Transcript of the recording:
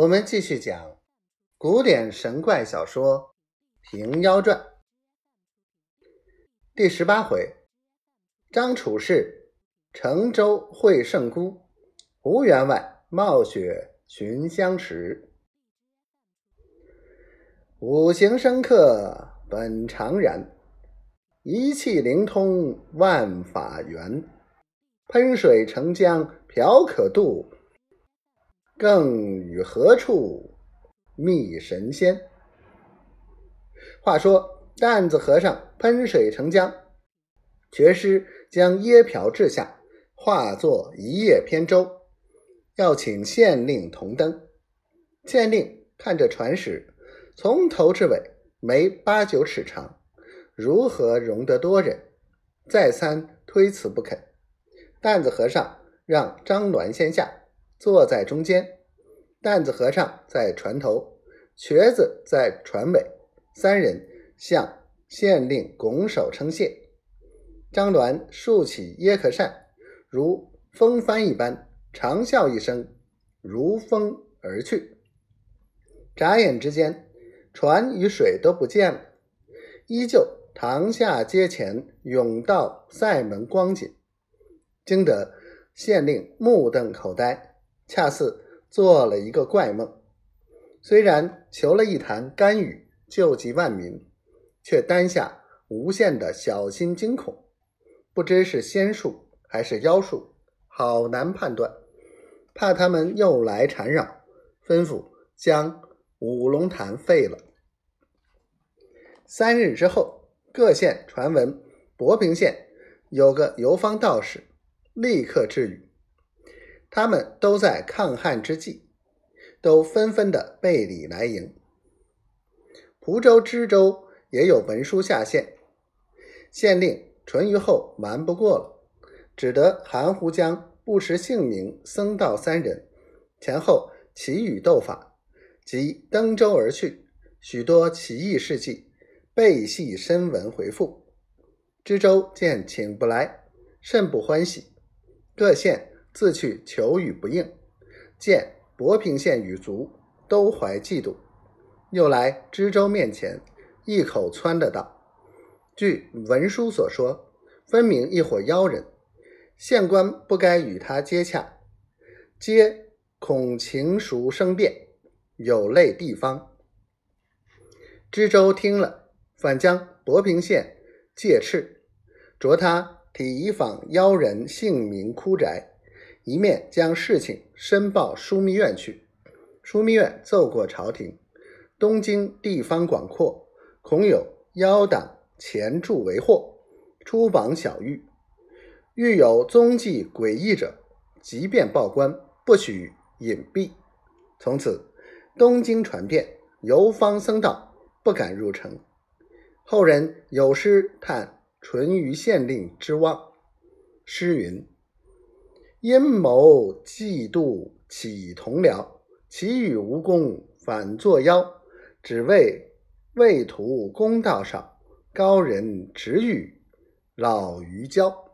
我们继续讲古典神怪小说《平妖传》第十八回：张楚氏乘舟会圣姑，吴员外冒雪寻香池。五行生克本常然，一气灵通万法源。喷水成江瓢可渡。更与何处觅神仙？话说担子和尚喷水成江，绝师将椰瓢掷下，化作一叶扁舟，要请县令同登。县令看着船时，从头至尾没八九尺长，如何容得多人？再三推辞不肯。担子和尚让张鸾先下。坐在中间，担子和尚在船头，瘸子在船尾，三人向县令拱手称谢。张鸾竖起椰壳扇，如风帆一般，长啸一声，如风而去。眨眼之间，船与水都不见了，依旧堂下街前甬道塞门光景，惊得县令目瞪口呆。恰似做了一个怪梦，虽然求了一坛甘雨救济万民，却担下无限的小心惊恐，不知是仙术还是妖术，好难判断。怕他们又来缠绕，吩咐将五龙潭废了。三日之后，各县传闻博平县有个游方道士，立刻治愈。他们都在抗旱之际，都纷纷的备礼来迎。蒲州、知州也有文书下县，县令淳于后瞒不过了，只得含糊将不识姓名僧道三人前后奇语斗法，即登舟而去，许多奇异事迹背系深文回复。知州见请不来，甚不欢喜，各县。自去求与不应，见博平县羽族都怀嫉妒，又来知州面前，一口窜的道：“据文书所说，分明一伙妖人，县官不该与他接洽，皆恐情熟生变，有累地方。”知州听了，反将博平县戒斥，着他提访妖人姓名、枯宅。一面将事情申报枢密院去，枢密院奏过朝廷：东京地方广阔，恐有妖党潜助为祸，出榜小狱。遇有踪迹诡异者，即便报官，不许隐蔽。从此，东京传遍，游方僧道不敢入城。后人有诗叹淳于县令之望，诗云。阴谋嫉妒起同僚，其与无功反作妖。只为为图公道少，高人直欲老于交。